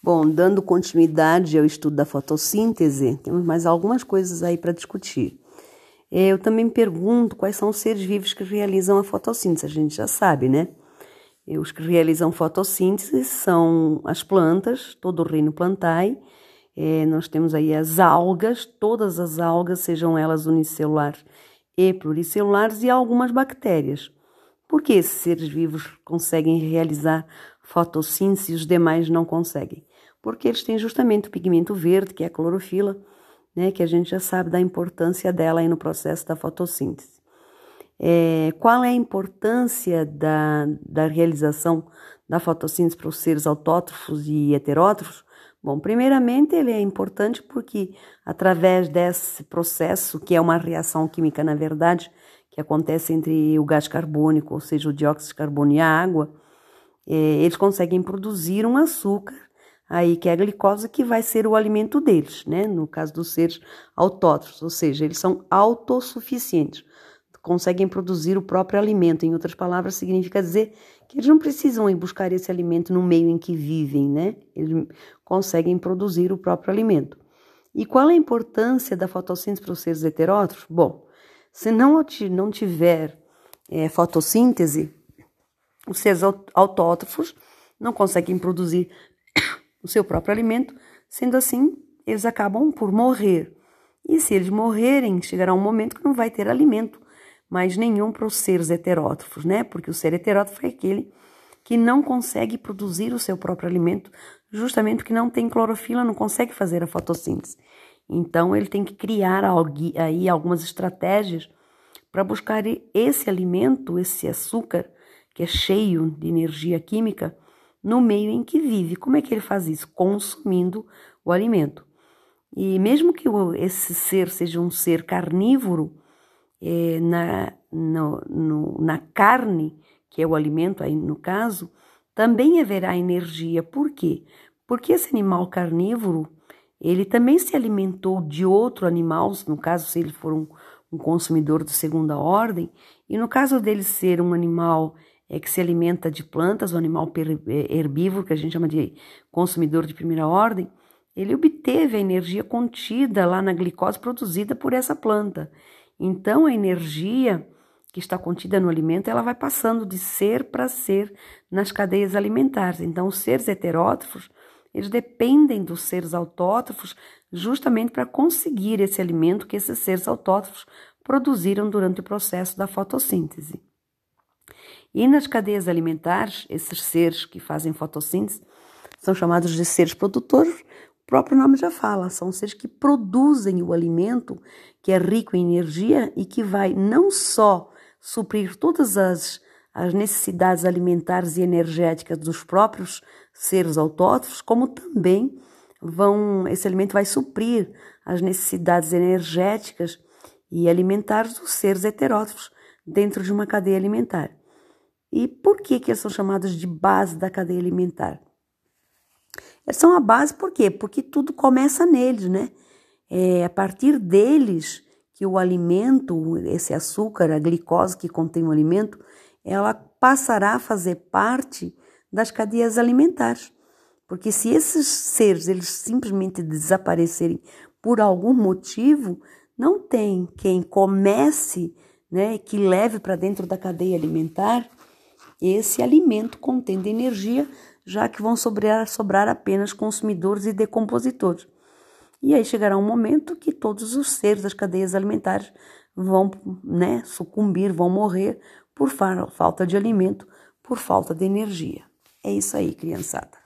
Bom, dando continuidade ao estudo da fotossíntese, temos mais algumas coisas aí para discutir. É, eu também pergunto quais são os seres vivos que realizam a fotossíntese, a gente já sabe, né? Os que realizam fotossíntese são as plantas, todo o reino plantae. É, nós temos aí as algas, todas as algas, sejam elas unicelulares e pluricelulares, e algumas bactérias. Por que esses seres vivos conseguem realizar fotossíntese e os demais não conseguem? Porque eles têm justamente o pigmento verde, que é a clorofila, né, que a gente já sabe da importância dela aí no processo da fotossíntese. É, qual é a importância da, da realização da fotossíntese para os seres autótrofos e heterótrofos? Bom, primeiramente ele é importante porque através desse processo, que é uma reação química na verdade, que acontece entre o gás carbônico, ou seja, o dióxido de carbono e a água, é, eles conseguem produzir um açúcar aí que é a glicose que vai ser o alimento deles, né? No caso dos seres autótrofos, ou seja, eles são autossuficientes, conseguem produzir o próprio alimento. Em outras palavras, significa dizer que eles não precisam ir buscar esse alimento no meio em que vivem, né? Eles conseguem produzir o próprio alimento. E qual é a importância da fotossíntese para os seres heterótrofos? Bom, se não, não tiver é, fotossíntese, os seres autótrofos não conseguem produzir o seu próprio alimento, sendo assim, eles acabam por morrer. E se eles morrerem, chegará um momento que não vai ter alimento mais nenhum para os seres heterótrofos, né? Porque o ser heterótrofo é aquele que não consegue produzir o seu próprio alimento, justamente porque não tem clorofila, não consegue fazer a fotossíntese. Então ele tem que criar aí algumas estratégias para buscar esse alimento, esse açúcar que é cheio de energia química no meio em que vive. Como é que ele faz isso? Consumindo o alimento. E mesmo que esse ser seja um ser carnívoro, é, na, no, no, na carne, que é o alimento aí no caso, também haverá energia. Por quê? Porque esse animal carnívoro, ele também se alimentou de outro animal, no caso, se ele for um, um consumidor de segunda ordem, e no caso dele ser um animal é que se alimenta de plantas, o animal é, herbívoro, que a gente chama de consumidor de primeira ordem, ele obteve a energia contida lá na glicose produzida por essa planta. Então, a energia que está contida no alimento, ela vai passando de ser para ser nas cadeias alimentares. Então, os seres heterótrofos, eles dependem dos seres autótrofos justamente para conseguir esse alimento que esses seres autótrofos produziram durante o processo da fotossíntese. E nas cadeias alimentares, esses seres que fazem fotossíntese são chamados de seres produtores. O próprio nome já fala, são seres que produzem o alimento que é rico em energia e que vai não só suprir todas as, as necessidades alimentares e energéticas dos próprios seres autótrofos, como também vão esse alimento vai suprir as necessidades energéticas e alimentares dos seres heterótrofos dentro de uma cadeia alimentar. E por que, que eles são chamados de base da cadeia alimentar? Eles são a base por quê? Porque tudo começa neles, né? É a partir deles que o alimento, esse açúcar, a glicose que contém o alimento, ela passará a fazer parte das cadeias alimentares. Porque se esses seres eles simplesmente desaparecerem por algum motivo, não tem quem comece, né, que leve para dentro da cadeia alimentar esse alimento contendo energia, já que vão sobrar, sobrar apenas consumidores e decompositores. E aí chegará um momento que todos os seres das cadeias alimentares vão né, sucumbir, vão morrer por falta de alimento, por falta de energia. É isso aí, criançada.